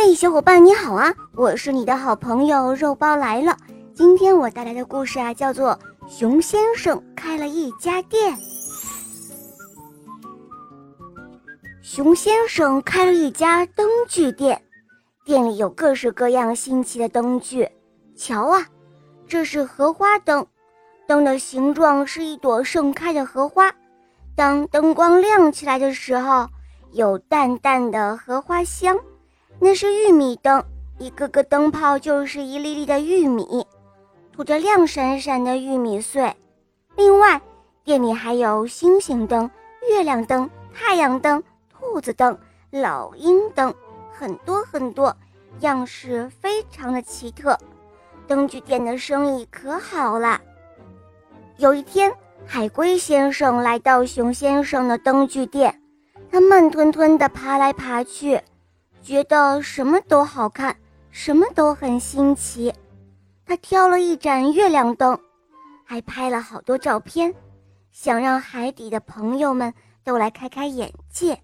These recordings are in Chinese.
嘿，小伙伴你好啊！我是你的好朋友肉包来了。今天我带来的故事啊，叫做《熊先生开了一家店》。熊先生开了一家灯具店，店里有各式各样新奇的灯具。瞧啊，这是荷花灯，灯的形状是一朵盛开的荷花。当灯光亮起来的时候，有淡淡的荷花香。那是玉米灯，一个个灯泡就是一粒粒的玉米，吐着亮闪闪的玉米穗。另外，店里还有星星灯、月亮灯、太阳灯、兔子灯、老鹰灯，很多很多，样式非常的奇特。灯具店的生意可好了。有一天，海龟先生来到熊先生的灯具店，他慢吞吞地爬来爬去。觉得什么都好看，什么都很新奇。他挑了一盏月亮灯，还拍了好多照片，想让海底的朋友们都来开开眼界。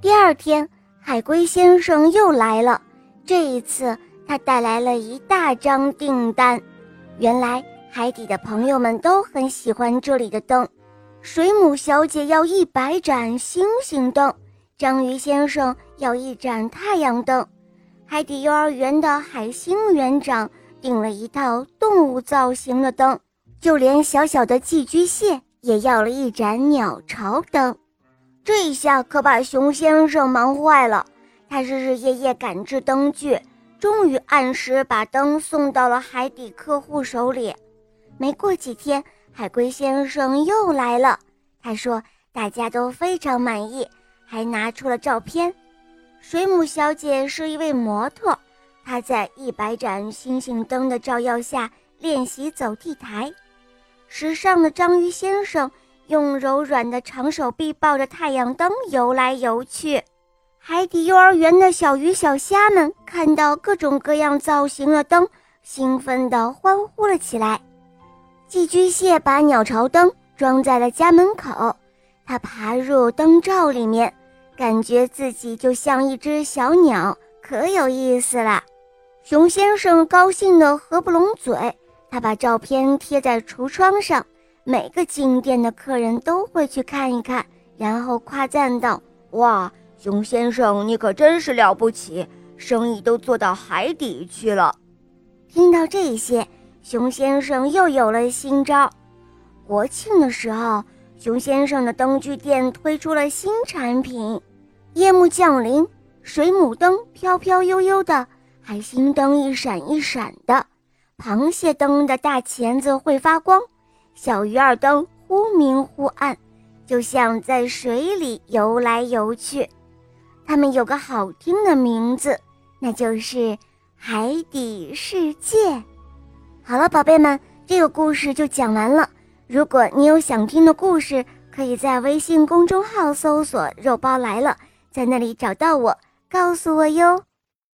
第二天，海龟先生又来了，这一次他带来了一大张订单。原来海底的朋友们都很喜欢这里的灯。水母小姐要一百盏星星灯。章鱼先生要一盏太阳灯，海底幼儿园的海星园长订了一套动物造型的灯，就连小小的寄居蟹也要了一盏鸟巢灯。这一下可把熊先生忙坏了，他日日夜夜赶制灯具，终于按时把灯送到了海底客户手里。没过几天，海龟先生又来了，他说大家都非常满意。还拿出了照片，水母小姐是一位模特，她在一百盏星星灯的照耀下练习走地台。时尚的章鱼先生用柔软的长手臂抱着太阳灯游来游去。海底幼儿园的小鱼小虾们看到各种各样造型的灯，兴奋地欢呼了起来。寄居蟹把鸟巢灯装在了家门口。他爬入灯罩里面，感觉自己就像一只小鸟，可有意思了。熊先生高兴得合不拢嘴，他把照片贴在橱窗上，每个进店的客人都会去看一看，然后夸赞道：“哇，熊先生，你可真是了不起，生意都做到海底去了。”听到这些，熊先生又有了新招。国庆的时候。熊先生的灯具店推出了新产品，夜幕降临，水母灯飘飘悠悠的，海星灯一闪一闪的，螃蟹灯的大钳子会发光，小鱼儿灯忽明忽暗，就像在水里游来游去。它们有个好听的名字，那就是海底世界。好了，宝贝们，这个故事就讲完了。如果你有想听的故事，可以在微信公众号搜索“肉包来了”，在那里找到我，告诉我哟。